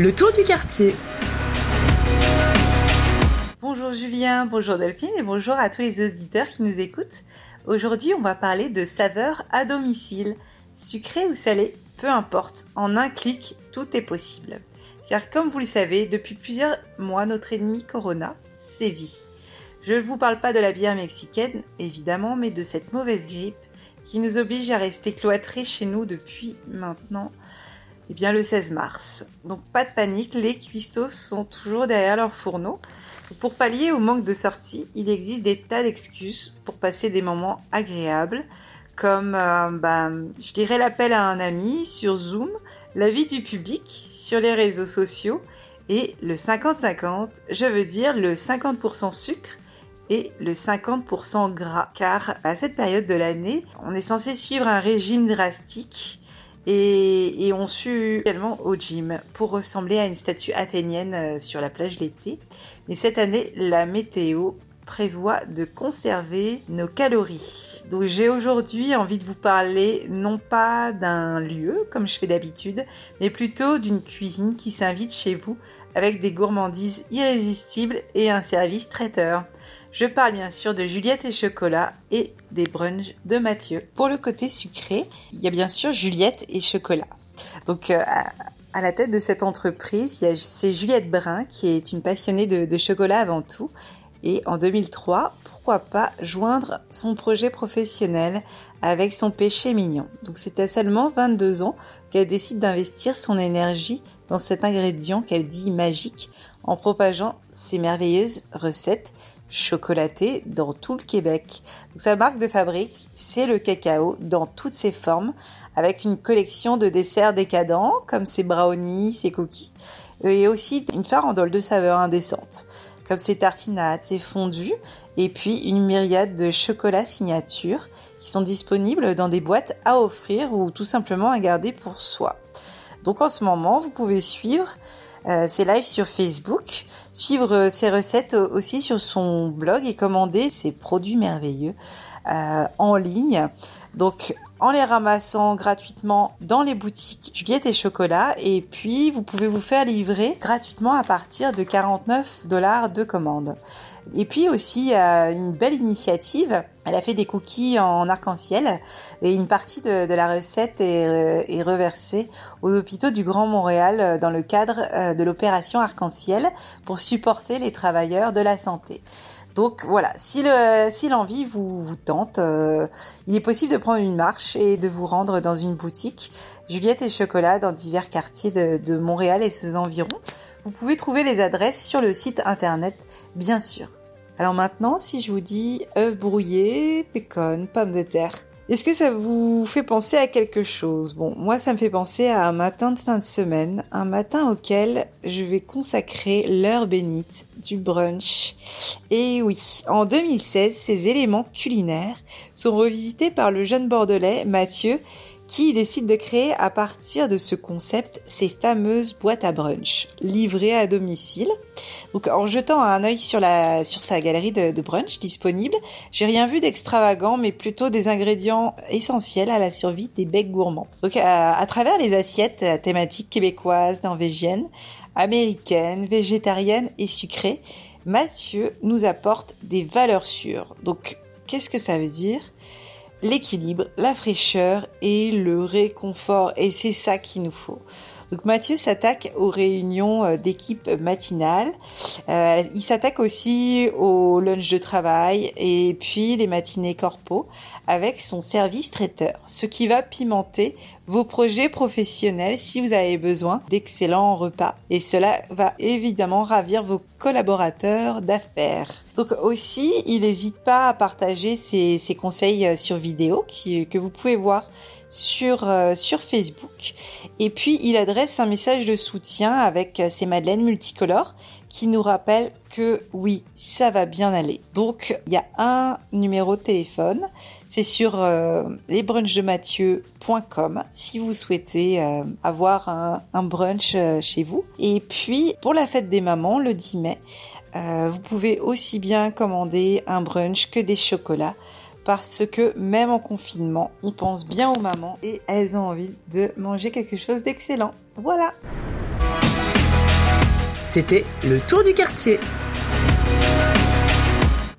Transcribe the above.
Le tour du quartier. Bonjour Julien, bonjour Delphine et bonjour à tous les auditeurs qui nous écoutent. Aujourd'hui, on va parler de saveurs à domicile. Sucré ou salé, peu importe, en un clic, tout est possible. Car comme vous le savez, depuis plusieurs mois, notre ennemi Corona sévit. Je ne vous parle pas de la bière mexicaine, évidemment, mais de cette mauvaise grippe qui nous oblige à rester cloîtrés chez nous depuis maintenant eh bien, le 16 mars. Donc pas de panique, les cuistots sont toujours derrière leur fourneau. Pour pallier au manque de sortie, il existe des tas d'excuses pour passer des moments agréables, comme euh, ben, je dirais l'appel à un ami sur Zoom, la vie du public sur les réseaux sociaux et le 50-50, je veux dire le 50% sucre et le 50% gras. Car à cette période de l'année, on est censé suivre un régime drastique et, on sue également au gym pour ressembler à une statue athénienne euh, sur la plage l'été. Mais cette année, la météo prévoit de conserver nos calories. Donc j'ai aujourd'hui envie de vous parler non pas d'un lieu comme je fais d'habitude, mais plutôt d'une cuisine qui s'invite chez vous avec des gourmandises irrésistibles et un service traiteur. Je parle bien sûr de Juliette et chocolat et des brunchs de Mathieu. Pour le côté sucré, il y a bien sûr Juliette et chocolat. Donc euh, à la tête de cette entreprise, c'est Juliette Brun qui est une passionnée de, chocolat avant tout. Et en 2003, pourquoi pas joindre son projet professionnel avec son péché mignon. Donc c'est à seulement 22 ans qu'elle décide d'investir son énergie dans cet ingrédient qu'elle dit magique en propageant ses merveilleuses recettes chocolaté dans tout le Québec. sa marque de fabrique, c'est le cacao dans toutes ses formes, avec une collection de desserts décadents comme ses brownies, ses cookies, et aussi une farandole de saveurs indécentes comme ses tartinades, ses fondus, et puis une myriade de chocolats signature qui sont disponibles dans des boîtes à offrir ou tout simplement à garder pour soi. Donc en ce moment, vous pouvez suivre ses lives sur Facebook, suivre ses recettes aussi sur son blog et commander ses produits merveilleux euh, en ligne. Donc en les ramassant gratuitement dans les boutiques Juliette et Chocolat et puis vous pouvez vous faire livrer gratuitement à partir de 49 dollars de commande. Et puis aussi euh, une belle initiative, elle a fait des cookies en arc-en-ciel et une partie de, la recette est, euh, est, reversée aux hôpitaux du Grand Montréal euh, dans le cadre de l'opération arc-en-ciel pour supporter les travailleurs de la santé. Donc voilà, si l'envie vous, vous tente, il est possible de prendre une marche et de vous rendre dans une boutique Juliette et Chocolat dans divers quartiers de, Montréal et ses environs. Vous pouvez trouver les adresses sur le site internet, bien sûr. Alors maintenant, si je vous dis œufs brouillés, pécan, pommes de terre, est-ce que ça vous fait penser à quelque chose? Bon, moi ça me fait penser à un matin de fin de semaine, un matin auquel je vais consacrer l'heure bénite du brunch. Et oui, en 2016, ces éléments culinaires sont revisités par le jeune bordelais Mathieu qui décide de créer à partir de ce concept ces fameuses boîtes à brunch livrées à domicile. Donc en jetant un œil sur sa galerie de, brunch disponible, j'ai rien vu d'extravagant mais plutôt des ingrédients essentiels à la survie des becs gourmands. Donc à travers les assiettes thématiques québécoises, norvégiennes, américaines, végétariennes et sucrées, Mathieu nous apporte des valeurs sûres. Donc qu'est-ce que ça veut dire? L'équilibre, la fraîcheur et le réconfort. Et c'est ça qu'il nous faut. Donc Mathieu s'attaque aux réunions euh, d'équipe matinale. Euh, il s'attaque aussi au lunch de travail et puis les matinées corpo avec son service traiteur, ce qui va pimenter vos projets professionnels si vous avez besoin d'excellents repas. Et cela va évidemment ravir vos collaborateurs d'affaires. Donc aussi, il n'hésite pas à partager ses, conseils euh, sur vidéo que vous pouvez voir sur, euh, sur Facebook. Et puis, il adresse un message de soutien avec euh, ses madeleines multicolores qui nous rappelle que oui, ça va bien aller. Donc, il y a un numéro de téléphone. C'est sur euh, lesbrunchdemathieu.com si vous souhaitez euh, avoir un, un brunch euh, chez vous. Et puis, pour la fête des mamans, le 10 mai, vous pouvez aussi bien commander un brunch que des chocolats parce que même en confinement, on pense bien aux mamans et elles ont envie de manger quelque chose d'excellent. Voilà. C'était le tour du quartier.